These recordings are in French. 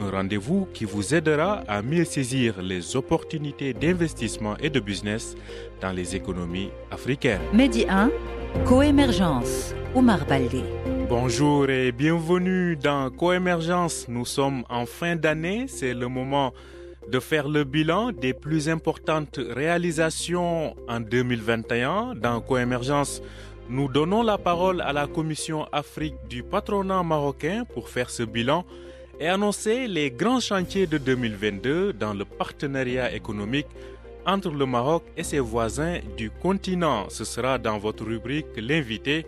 un rendez-vous qui vous aidera à mieux saisir les opportunités d'investissement et de business dans les économies africaines. Medi 1, Coémergence, Omar Baldé. Bonjour et bienvenue dans Coémergence. Nous sommes en fin d'année, c'est le moment de faire le bilan des plus importantes réalisations en 2021 dans Coémergence. Nous donnons la parole à la Commission Afrique du patronat marocain pour faire ce bilan et annoncer les grands chantiers de 2022 dans le partenariat économique entre le Maroc et ses voisins du continent. Ce sera dans votre rubrique L'invité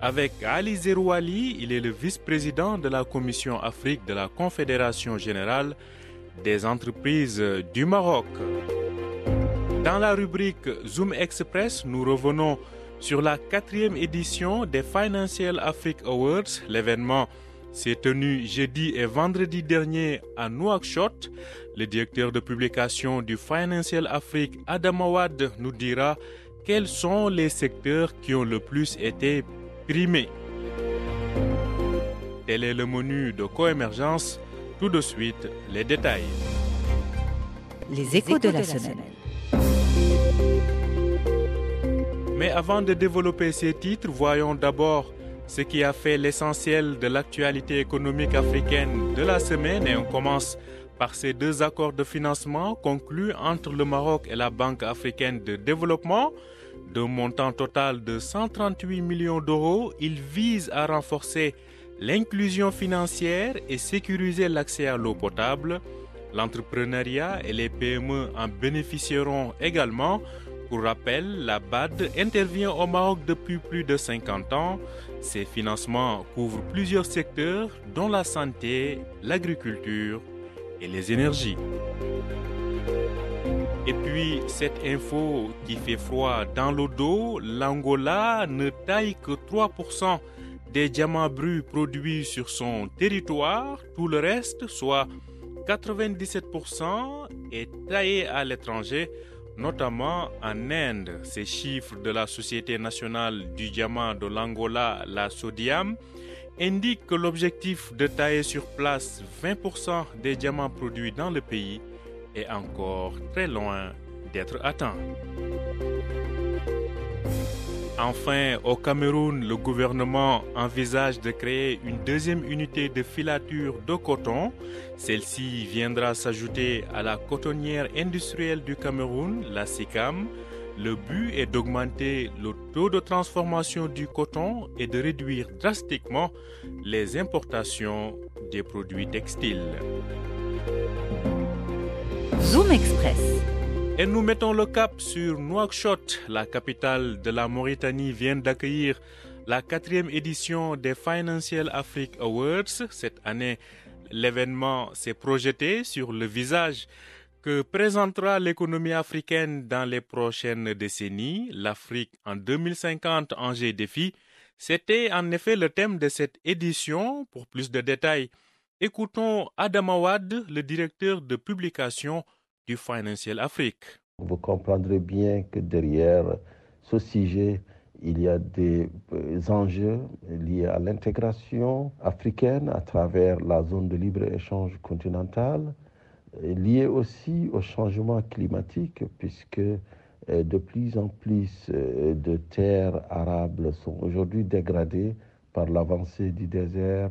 avec Ali Zerouali, il est le vice-président de la Commission Afrique de la Confédération générale des entreprises du Maroc. Dans la rubrique Zoom Express, nous revenons sur la quatrième édition des Financial Africa Awards. L'événement s'est tenu jeudi et vendredi dernier à Nouakchott. Le directeur de publication du Financial Afrique, Adam Awad, nous dira quels sont les secteurs qui ont le plus été primés. Tel est le menu de coémergence. Tout de suite, les détails. Les échos de la semaine. Mais avant de développer ces titres, voyons d'abord ce qui a fait l'essentiel de l'actualité économique africaine de la semaine et on commence par ces deux accords de financement conclus entre le Maroc et la Banque africaine de développement. D'un montant total de 138 millions d'euros, ils visent à renforcer l'inclusion financière et sécuriser l'accès à l'eau potable. L'entrepreneuriat et les PME en bénéficieront également. Pour rappel, la BAD intervient au Maroc depuis plus de 50 ans. Ces financements couvrent plusieurs secteurs, dont la santé, l'agriculture et les énergies. Et puis, cette info qui fait froid dans le dos, l'Angola ne taille que 3% des diamants bruts produits sur son territoire. Tout le reste, soit 97%, est taillé à l'étranger, notamment en Inde. Ces chiffres de la Société nationale du diamant de l'Angola, la Sodiam, indiquent que l'objectif de tailler sur place 20% des diamants produits dans le pays est encore très loin d'être atteint. Enfin, au Cameroun, le gouvernement envisage de créer une deuxième unité de filature de coton. Celle-ci viendra s'ajouter à la cotonnière industrielle du Cameroun, la SICAM. Le but est d'augmenter le taux de transformation du coton et de réduire drastiquement les importations des produits textiles. Zoom Express. Et nous mettons le cap sur Nouakchott. La capitale de la Mauritanie vient d'accueillir la quatrième édition des Financial Africa Awards. Cette année, l'événement s'est projeté sur le visage que présentera l'économie africaine dans les prochaines décennies. L'Afrique en 2050, enjeux et défis. C'était en effet le thème de cette édition. Pour plus de détails, écoutons Adam Awad, le directeur de publication Vous comprendrez bien que derrière ce sujet, il y a des enjeux liés à l'intégration africaine à travers la zone de libre-échange continentale, liés aussi au changement climatique, puisque de plus en plus de terres arables sont aujourd'hui dégradées par l'avancée du désert,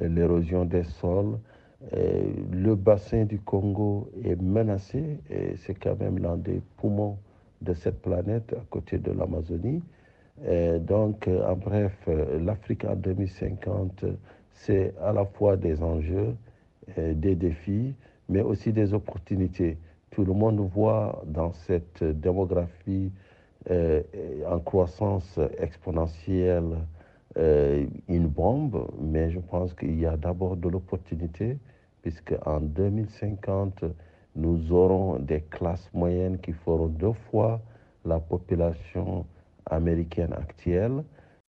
l'érosion des sols, le bassin du Congo est menacé et c'est quand même l'un des poumons de cette planète à côté de l'Amazonie. Donc, en bref, l'Afrique en 2050, c'est à la fois des enjeux, des défis, mais aussi des opportunités. Tout le monde voit dans cette démographie en croissance exponentielle une bombe, mais je pense qu'il y a d'abord de l'opportunité puisque en 2050, nous aurons des classes moyennes qui feront deux fois la population américaine actuelle.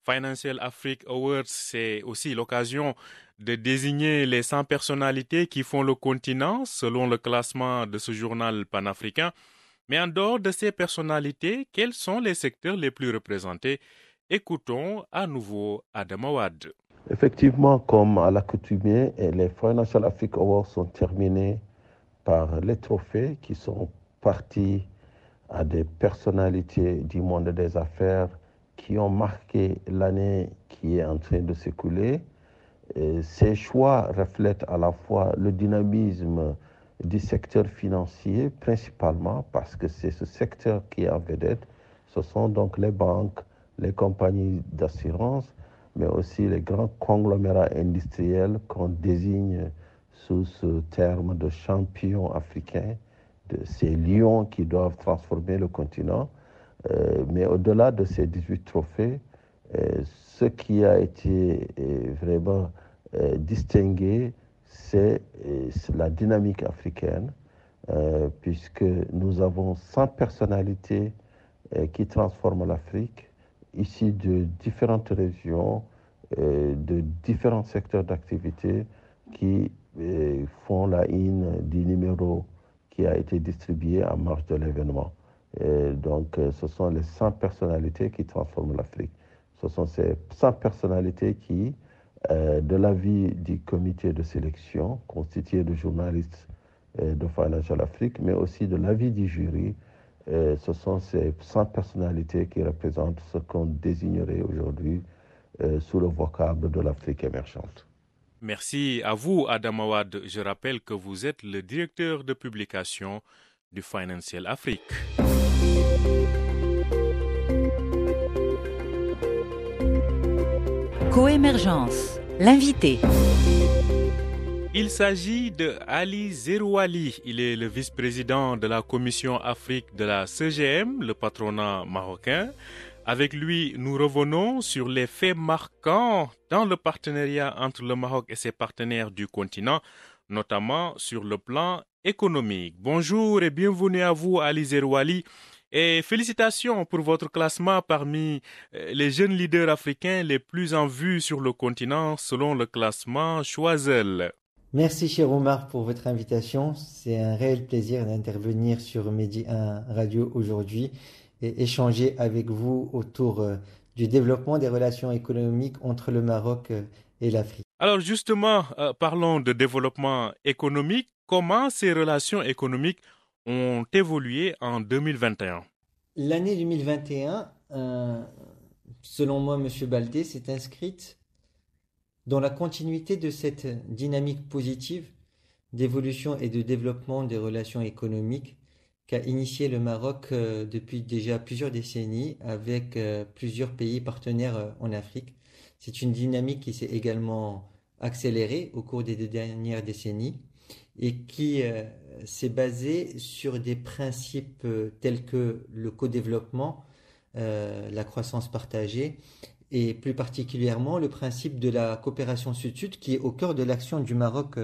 Financial Africa Awards, c'est aussi l'occasion de désigner les 100 personnalités qui font le continent selon le classement de ce journal panafricain. Mais en dehors de ces personnalités, quels sont les secteurs les plus représentés? Écoutons à nouveau Adam Awad. Effectivement, comme à l'accoutumée, les Financial Africa Awards sont terminés par les trophées qui sont partis à des personnalités du monde des affaires qui ont marqué l'année qui est en train de s'écouler. Ces choix reflètent à la fois le dynamisme du secteur financier, principalement parce que c'est ce secteur qui est en vedette. Ce sont donc les banques, les compagnies d'assurance, mais aussi les grands conglomérats industriels qu'on désigne sous ce terme de champions africains, de ces lions qui doivent transformer le continent. Euh, mais au-delà de ces 18 trophées, euh, ce qui a été euh, vraiment distingué, c'est la dynamique africaine, puisque nous avons 100 personnalités qui transforment l'Afrique, ici de différentes régions, de différents secteurs d'activité qui font la in du numéro qui a été distribué en marge de l'événement. donc, euh, ce sont les 100 personnalités qui transforment l'Afrique. Ce sont ces 100 personnalités qui, euh, de l'avis du comité de sélection, constitué de journalistes euh, de Financial Afrique, mais aussi de l'avis du jury, ce sont ces 100 personnalités qui représentent ce qu'on désignerait aujourd'hui sous le vocable de l'Afrique émergente. Merci à vous, Adam Awad. Je rappelle que vous êtes le directeur de publication du Financial Afrique. Coémergence, l'invité. Il s'agit de Ali Zerouali. Il est le vice-président de la Commission Afrique de la CGM, le patronat marocain. Avec lui, nous revenons sur les faits marquants dans le partenariat entre le Maroc et ses partenaires du continent, notamment sur le plan économique. Bonjour et bienvenue à vous, Ali Zerouali. Et félicitations pour votre classement parmi euh, les jeunes leaders africains les plus en vue sur le continent selon le classement Choiseul. Merci cher Omar pour votre invitation. C'est un réel plaisir d'intervenir sur Medi 1 Radio aujourd'hui et échanger avec vous autour euh, du développement des relations économiques entre le Maroc euh, et l'Afrique. Alors justement, euh, parlons de développement économique. Comment ces relations économiques ont évolué en 2021 L'année 2021, selon moi, M. Baldé, s'est inscrite dans la continuité de cette dynamique positive d'évolution et de développement des relations économiques qu'a initié le Maroc euh, depuis déjà plusieurs décennies avec euh, plusieurs pays partenaires euh, en Afrique. C'est une dynamique qui s'est également accélérée au cours des deux dernières décennies et qui s'est basée sur des principes tels que le co-développement, la croissance partagée et plus particulièrement le principe de la coopération sud-sud qui est au cœur de l'action du Maroc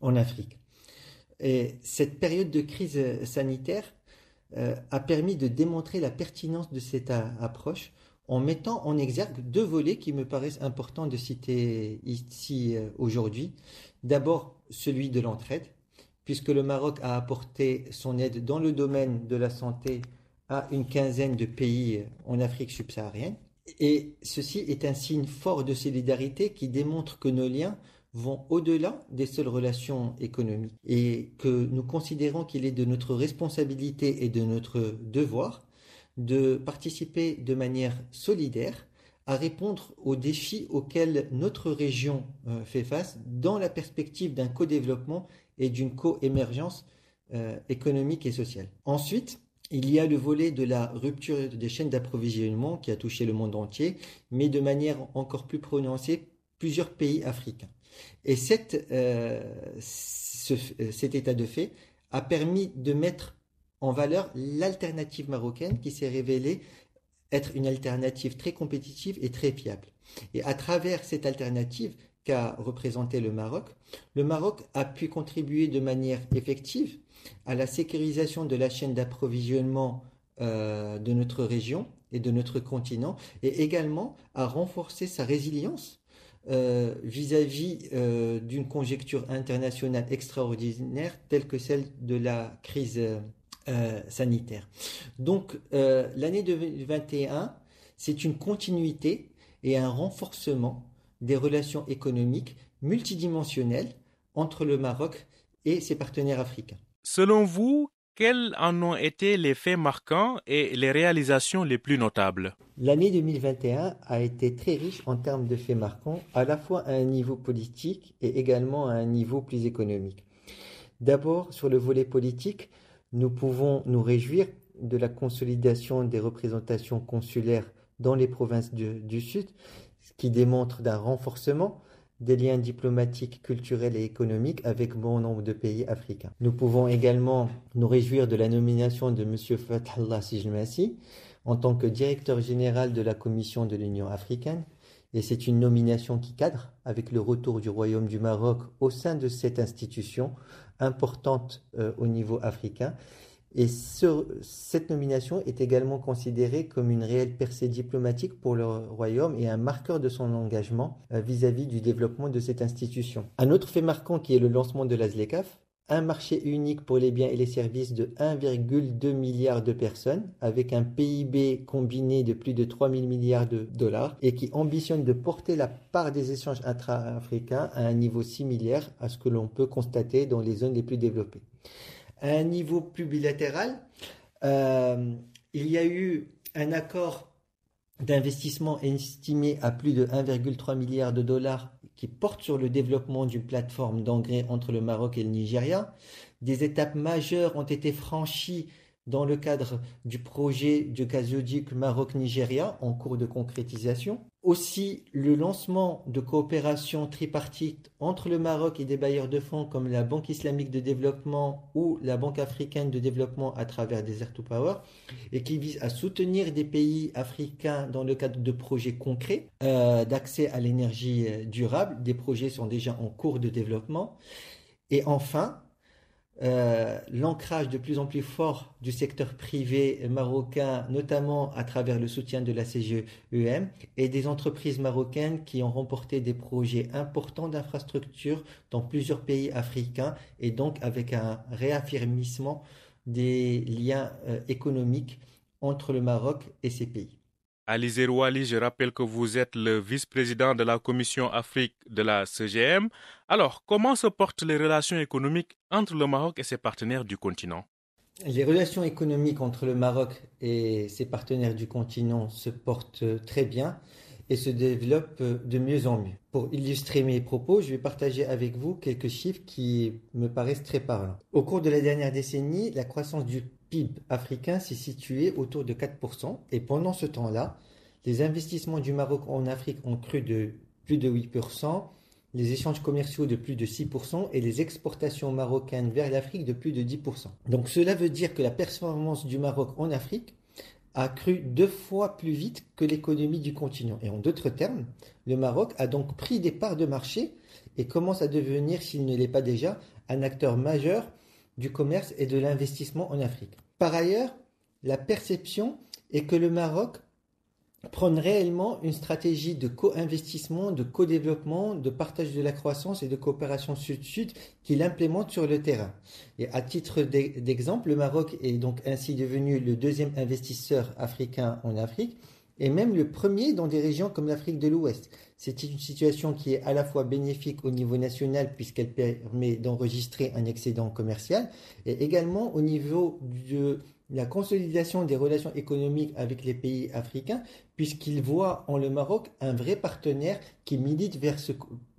en Afrique. Et cette période de crise euh, sanitaire euh, a permis de démontrer la pertinence de cette approche en mettant en exergue deux volets qui me paraissent importants de citer ici euh, aujourd'hui. D'abord, celui de l'entraide, puisque le Maroc a apporté son aide dans le domaine de la santé à une quinzaine de pays en Afrique subsaharienne. Et ceci est un signe fort de solidarité qui démontre que nos liens vont au-delà des seules relations économiques et que nous considérons qu'il est de notre responsabilité et de notre devoir de participer de manière solidaire à répondre aux défis auxquels notre région euh, fait face dans la perspective d'un co-développement et d'une co-émergence euh, économique et sociale. Ensuite, il y a le volet de la rupture des chaînes d'approvisionnement qui a touché le monde entier, mais de manière encore plus prononcée plusieurs pays africains. Et euh, cet état de fait a permis de mettre en valeur l'alternative marocaine qui s'est révélée être une alternative très compétitive et très fiable. Et à travers cette alternative, qu'a représenté le Maroc, le Maroc a pu contribuer de manière effective à la sécurisation de la chaîne d'approvisionnement euh, de notre région et de notre continent, et également à renforcer sa résilience euh, vis-à-vis euh, d'une conjecture internationale extraordinaire telle que celle de la crise sanitaire. Donc l'année 2021, c'est une continuité et un renforcement des relations économiques multidimensionnelles entre le Maroc et ses partenaires africains. Selon vous, quels en ont été les faits marquants et les réalisations les plus notables? L'année 2021 a été très riche en termes de faits marquants, à la fois à un niveau politique et également à un niveau plus économique. D'abord, sur le volet politique, nous pouvons nous réjouir de la consolidation des représentations consulaires dans les provinces du, Sud, ce qui démontre d'un renforcement des liens diplomatiques, culturels et économiques avec bon nombre de pays africains. Nous pouvons également nous réjouir de la nomination de M. Fathallah Sijmassi en tant que directeur général de la Commission de l'Union africaine. Et c'est une nomination qui cadre avec le retour du Royaume du Maroc au sein de cette institution importante euh, au niveau africain et cette nomination est également considérée comme une réelle percée diplomatique pour le Royaume et un marqueur de son engagement euh, vis-à-vis du développement de cette institution. Un autre fait marquant qui est le lancement de la ZLECAF, un marché unique pour les biens et les services de 1,2 milliard de personnes, avec un PIB combiné de plus de 3 000 milliards de dollars, et qui ambitionne de porter la part des échanges intra-africains à un niveau similaire à ce que l'on peut constater dans les zones les plus développées à un niveau plus bilatéral, euh, il y a eu un accord d'investissement estimé à plus de 1,3 milliard de dollars qui porte sur le développement d'une plateforme d'engrais entre le Maroc et le Nigeria. Des étapes majeures ont été franchies dans le cadre du projet du gazoduc Maroc-Nigeria en cours de concrétisation. Aussi, le lancement de coopération tripartite entre le Maroc et des bailleurs de fonds comme la Banque islamique de développement ou la Banque africaine de développement à travers Desert to Power et qui vise à soutenir des pays africains dans le cadre de projets concrets euh, d'accès à l'énergie euh, durable. Des projets sont déjà en cours de développement. Et enfin, euh, l'ancrage de plus en plus fort du secteur privé marocain, notamment à travers le soutien de la CGEM et des entreprises marocaines qui ont remporté des projets importants d'infrastructures dans plusieurs pays africains et donc avec un réaffirmissement des liens euh, économiques entre le Maroc et ces pays. Alizé Rouali, je rappelle que vous êtes le vice-président de la Commission Afrique de la CGM. Alors, comment se portent les relations économiques entre le Maroc et ses partenaires du continent? Les relations économiques entre le Maroc et ses partenaires du continent se portent très bien et se développent de mieux en mieux. Pour illustrer mes propos, je vais partager avec vous quelques chiffres qui me paraissent très parlants. Au cours de la dernière décennie, la croissance du PIB africain s'est situé autour de 4%. Et pendant ce temps-là, les investissements du Maroc en Afrique ont cru de plus de 8%, les échanges commerciaux de plus de 6% et les exportations marocaines vers l'Afrique de plus de 10%. Donc cela veut dire que la performance du Maroc en Afrique a cru deux fois plus vite que l'économie du continent. Et en d'autres termes, le Maroc a donc pris des parts de marché et commence à devenir, s'il ne l'est pas déjà, un acteur majeur du commerce et de l'investissement en Afrique. Par ailleurs, la perception est que le Maroc prône réellement une stratégie de co-investissement, de co-développement, de partage de la croissance et de coopération sud-sud qu'il implémente sur le terrain. Et à titre d'exemple, le Maroc est donc ainsi devenu le deuxième investisseur africain en Afrique et même le premier dans des régions comme l'Afrique de l'Ouest. C'est une situation qui est à la fois bénéfique au niveau national puisqu'elle permet d'enregistrer un excédent commercial et également au niveau de la consolidation des relations économiques avec les pays africains puisqu'ils voient en le Maroc un vrai partenaire qui milite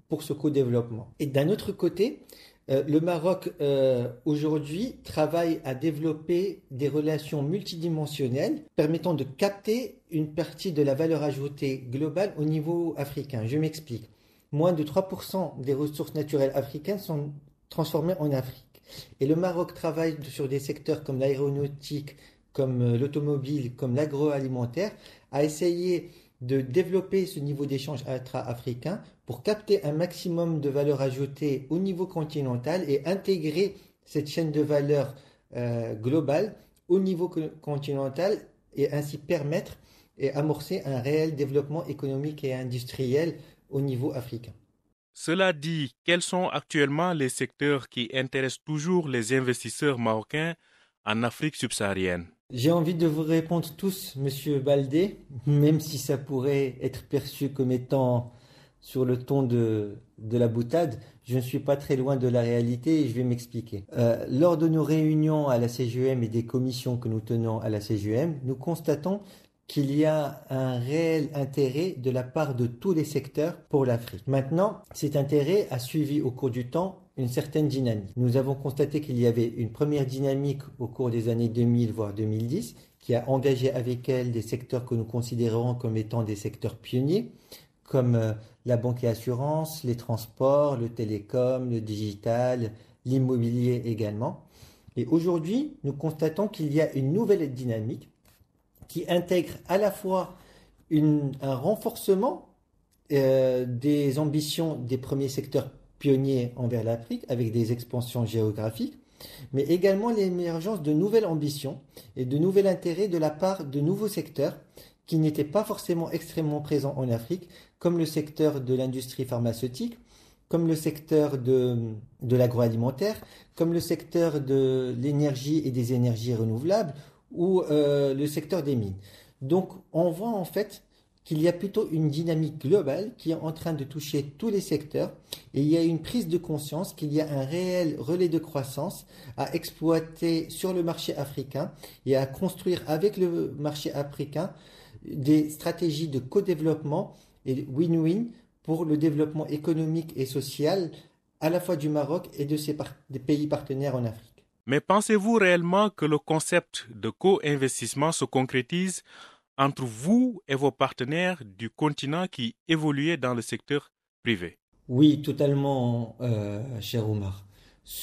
pour ce co-développement. Et d'un autre côté, le Maroc euh, aujourd'hui travaille à développer des relations multidimensionnelles permettant de capter une partie de la valeur ajoutée globale au niveau africain. Je m'explique. Moins de 3% des ressources naturelles africaines sont transformées en Afrique. Et le Maroc travaille sur des secteurs comme l'aéronautique, comme euh, l'automobile, comme l'agroalimentaire, à essayer de développer ce niveau d'échange intra-africain pour capter un maximum de valeur ajoutée au niveau continental et intégrer cette chaîne de valeur euh, globale au niveau continental et ainsi permettre et amorcer un réel développement économique et industriel au niveau africain. Cela dit, quels sont actuellement les secteurs qui intéressent toujours les investisseurs marocains en Afrique subsaharienne? J'ai envie de vous répondre tous, Monsieur Baldé, même si ça pourrait être perçu comme étant sur le ton de, la boutade, je ne suis pas très loin de la réalité et je vais m'expliquer. Euh, lors de nos réunions à la CGM et des commissions que nous tenons à la CGM, nous constatons qu'il y a un réel intérêt de la part de tous les secteurs pour l'Afrique. Maintenant, cet intérêt a suivi au cours du temps une certaine dynamique. Nous avons constaté qu'il y avait une première dynamique au cours des années 2000 voire 2010 qui a engagé avec elle des secteurs que nous considérons comme étant des secteurs pionniers comme euh, la banque et assurance, les transports, le télécom, le digital, l'immobilier également. Et aujourd'hui, nous constatons qu'il y a une nouvelle dynamique qui intègre à la fois un renforcement euh, des ambitions des premiers secteurs pionniers envers l'Afrique avec des expansions géographiques, mais également l'émergence de nouvelles ambitions et de nouveaux intérêts de la part de nouveaux secteurs qui n'étaient pas forcément extrêmement présents en Afrique, comme le secteur de l'industrie pharmaceutique, comme le secteur de, de l'agroalimentaire, comme le secteur de l'énergie et des énergies renouvelables, ou euh, le secteur des mines. Donc on voit en fait qu'il y a plutôt une dynamique globale qui est en train de toucher tous les secteurs et il y a une prise de conscience qu'il y a un réel relais de croissance à exploiter sur le marché africain et à construire avec le marché africain des stratégies de co-développement et win-win pour le développement économique et social à la fois du Maroc et de ses des pays partenaires en Afrique. Mais pensez-vous réellement que le concept de co-investissement se concrétise entre vous et vos partenaires du continent qui évoluaient dans le secteur privé Oui, totalement, euh, cher Omar.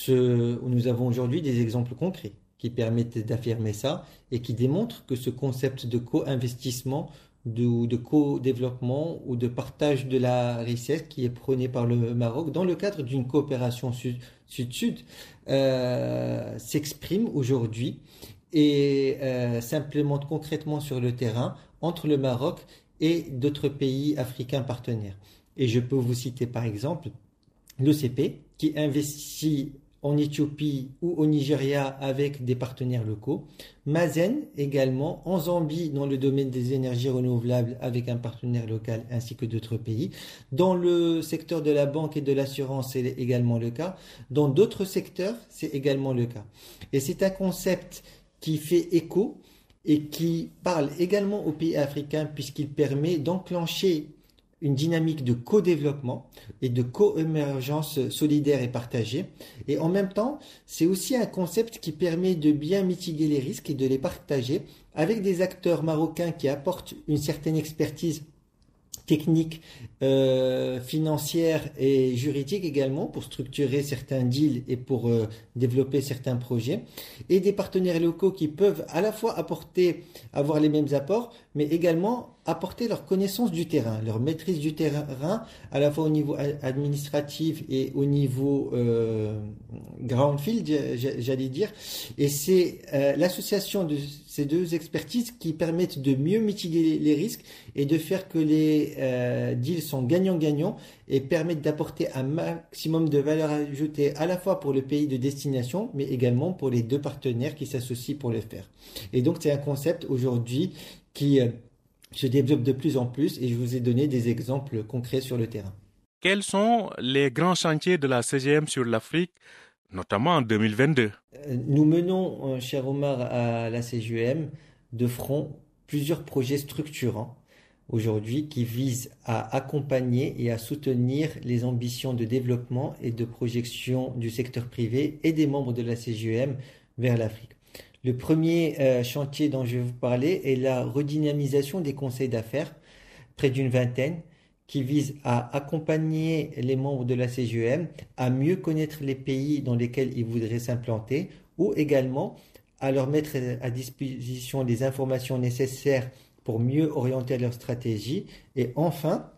Nous avons aujourd'hui des exemples concrets qui permettent d'affirmer ça et qui démontrent que ce concept de co-investissement de, de co-développement ou de partage de la richesse qui est prôné par le Maroc dans le cadre d'une coopération sud-sud euh, s'exprime aujourd'hui et euh, concrètement sur le terrain entre le Maroc et d'autres pays africains partenaires. Et je peux vous citer par exemple l'OCP qui investit en Éthiopie ou au Nigeria avec des partenaires locaux. Mazen également en Zambie dans le domaine des énergies renouvelables avec un partenaire local ainsi que d'autres pays. Dans le secteur de la banque et de l'assurance, c'est également le cas. Dans d'autres secteurs, c'est également le cas. Et c'est un concept qui fait écho et qui parle également aux pays africains puisqu'il permet d'enclencher une dynamique de co-développement et de co-émergence solidaire et partagée. Et en même temps, c'est aussi un concept qui permet de bien mitiguer les risques et de les partager avec des acteurs marocains qui apportent une certaine expertise techniques, euh, financières et juridiques également pour structurer certains deals et pour euh, développer certains projets, et des partenaires locaux qui peuvent à la fois apporter, avoir les mêmes apports, mais également apporter leur connaissance du terrain, leur maîtrise du terrain, à la fois au niveau administratif et au niveau euh, groundfield, j'allais dire. Et c'est euh, l'association de ces deux expertises qui permettent de mieux mitiguer les risques et de faire que les euh, deals sont gagnants-gagnants et permettent d'apporter un maximum de valeur ajoutée à la fois pour le pays de destination, mais également pour les deux partenaires qui s'associent pour le faire. Et donc c'est un concept aujourd'hui qui euh, se développe de plus en plus et je vous ai donné des exemples concrets sur le terrain. Quels sont les grands chantiers de la CGM sur l'Afrique, notamment en 2022 euh, Nous menons, euh, cher Omar, à la CGM de front plusieurs projets structurants aujourd'hui qui visent à accompagner et à soutenir les ambitions de développement et de projection du secteur privé et des membres de la CGM vers l'Afrique. Le premier euh, chantier dont je vais vous parler est la redynamisation des conseils d'affaires, près d'une vingtaine, qui vise à accompagner les membres de la CGM à mieux connaître les pays dans lesquels ils voudraient s'implanter ou également à leur mettre à disposition les informations nécessaires pour mieux orienter leur stratégie. Et enfin,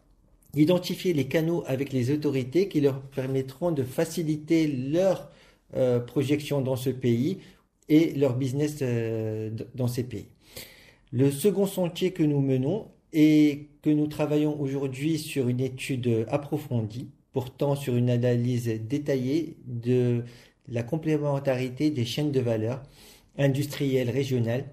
identifier les canaux avec les autorités qui leur permettront de faciliter leur euh, projection dans ce pays et leur business euh, dans ces pays. Le second sentier que nous menons et que nous travaillons aujourd'hui sur une étude approfondie, portant sur une analyse détaillée de la complémentarité des chaînes de valeur industrielles régionales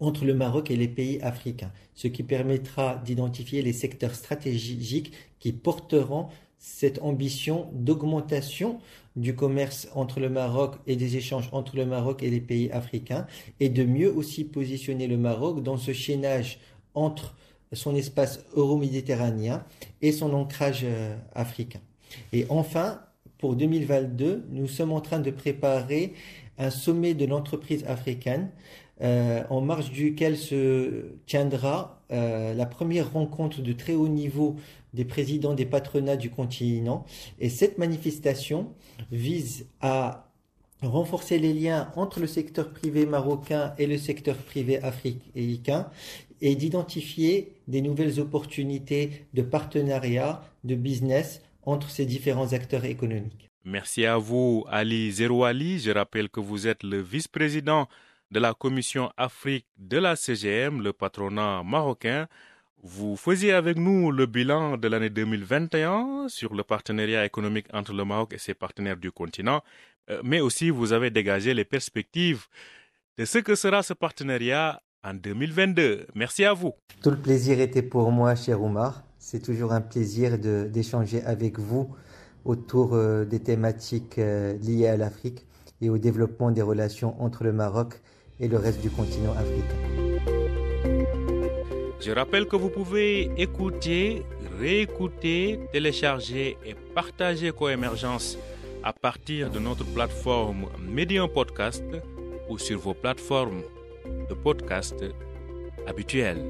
entre le Maroc et les pays africains, ce qui permettra d'identifier les secteurs stratégiques qui porteront cette ambition d'augmentation du commerce entre le Maroc et des échanges entre le Maroc et les pays africains et de mieux aussi positionner le Maroc dans ce chaînage entre son espace euro-méditerranéen et son ancrage euh, africain. Et enfin, pour 2022, nous sommes en train de préparer un sommet de l'entreprise africaine euh, en marge duquel se tiendra euh, la première rencontre de très haut niveau des présidents des patronats du continent. Et cette manifestation vise à renforcer les liens entre le secteur privé marocain et le secteur privé africain et d'identifier des nouvelles opportunités de partenariat, de business entre ces différents acteurs économiques. Merci à vous, Ali Zerouali. Je rappelle que vous êtes le vice-président de la Commission Afrique de la CGM, le patronat marocain. Vous faisiez avec nous le bilan de l'année 2021 sur le partenariat économique entre le Maroc et ses partenaires du continent, euh, mais aussi vous avez dégagé les perspectives de ce que sera ce partenariat en 2022. Merci à vous. Tout le plaisir était pour moi, cher Omar. C'est toujours un plaisir d'échanger avec vous autour euh, des thématiques euh, liées à l'Afrique et au développement des relations entre le Maroc et le reste du continent africain. Je rappelle que vous pouvez écouter, réécouter, télécharger et partager Coémergence à partir de notre plateforme Medium Podcast ou sur vos plateformes de podcast habituelles.